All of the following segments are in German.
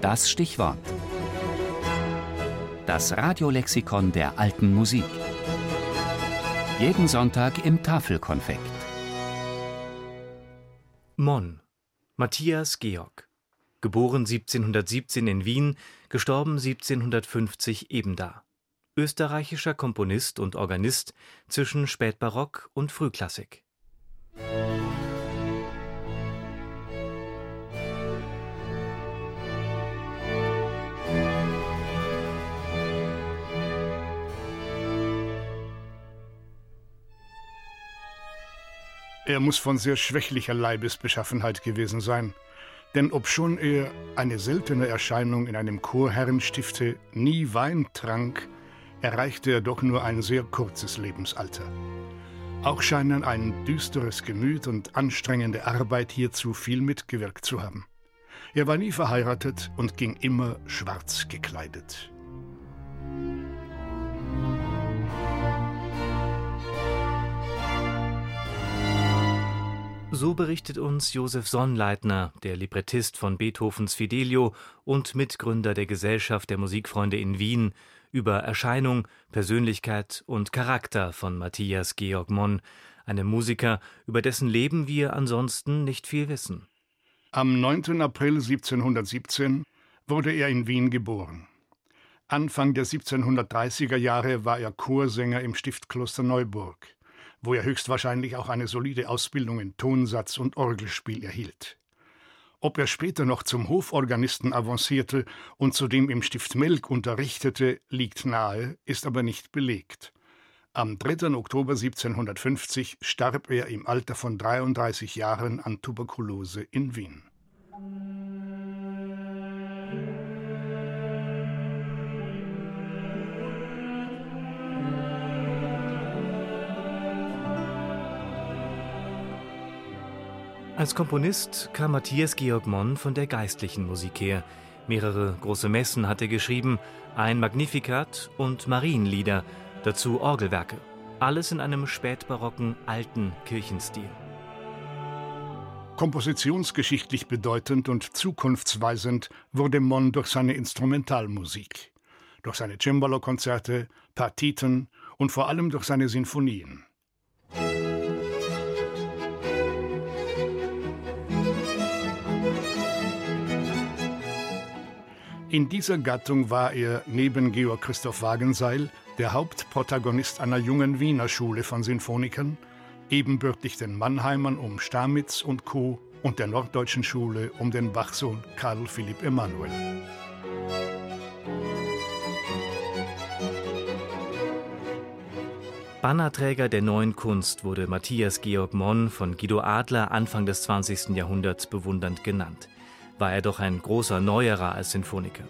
Das Stichwort. Das Radiolexikon der alten Musik. Jeden Sonntag im Tafelkonfekt. Mon. Matthias Georg. Geboren 1717 in Wien, gestorben 1750 ebenda. Österreichischer Komponist und Organist zwischen Spätbarock und Frühklassik. Er muss von sehr schwächlicher Leibesbeschaffenheit gewesen sein, denn obschon er, eine seltene Erscheinung in einem Chorherrenstifte, nie Wein trank, erreichte er doch nur ein sehr kurzes Lebensalter. Auch scheinen ein düsteres Gemüt und anstrengende Arbeit hierzu viel mitgewirkt zu haben. Er war nie verheiratet und ging immer schwarz gekleidet. So berichtet uns Josef Sonnleitner, der Librettist von Beethovens Fidelio und Mitgründer der Gesellschaft der Musikfreunde in Wien, über Erscheinung, Persönlichkeit und Charakter von Matthias Georg Monn, einem Musiker, über dessen Leben wir ansonsten nicht viel wissen. Am 9. April 1717 wurde er in Wien geboren. Anfang der 1730er Jahre war er Chorsänger im Stiftkloster Neuburg wo er höchstwahrscheinlich auch eine solide Ausbildung in Tonsatz und Orgelspiel erhielt. Ob er später noch zum Hoforganisten avancierte und zudem im Stift Melk unterrichtete, liegt nahe, ist aber nicht belegt. Am 3. Oktober 1750 starb er im Alter von 33 Jahren an Tuberkulose in Wien. Als Komponist kam Matthias Georg Monn von der geistlichen Musik her. Mehrere große Messen hat er geschrieben, ein Magnificat und Marienlieder, dazu Orgelwerke. Alles in einem spätbarocken alten Kirchenstil. Kompositionsgeschichtlich bedeutend und zukunftsweisend wurde Monn durch seine Instrumentalmusik, durch seine Cembalo-Konzerte, Partiten und vor allem durch seine Sinfonien. In dieser Gattung war er neben Georg Christoph Wagenseil der Hauptprotagonist einer jungen Wiener Schule von Sinfonikern, ebenbürtig den Mannheimern um Stamitz und Co. und der Norddeutschen Schule um den Bachsohn Karl Philipp Emanuel. Bannerträger der neuen Kunst wurde Matthias Georg Monn von Guido Adler Anfang des 20. Jahrhunderts bewundernd genannt war er doch ein großer Neuerer als Sinfoniker.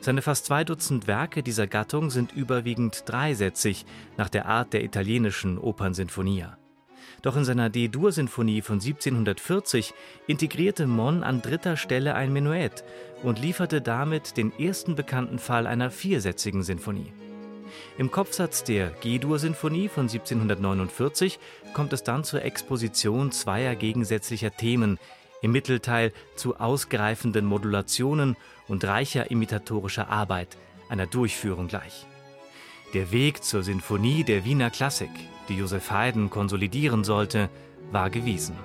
Seine fast zwei Dutzend Werke dieser Gattung sind überwiegend dreisätzig nach der Art der italienischen Opernsinfonia. Doch in seiner D-Dur-Sinfonie von 1740 integrierte Mon an dritter Stelle ein Menuett und lieferte damit den ersten bekannten Fall einer viersätzigen Sinfonie. Im Kopfsatz der G-Dur-Sinfonie von 1749 kommt es dann zur Exposition zweier gegensätzlicher Themen, im Mittelteil zu ausgreifenden Modulationen und reicher imitatorischer Arbeit, einer Durchführung gleich. Der Weg zur Sinfonie der Wiener Klassik, die Josef Haydn konsolidieren sollte, war gewiesen.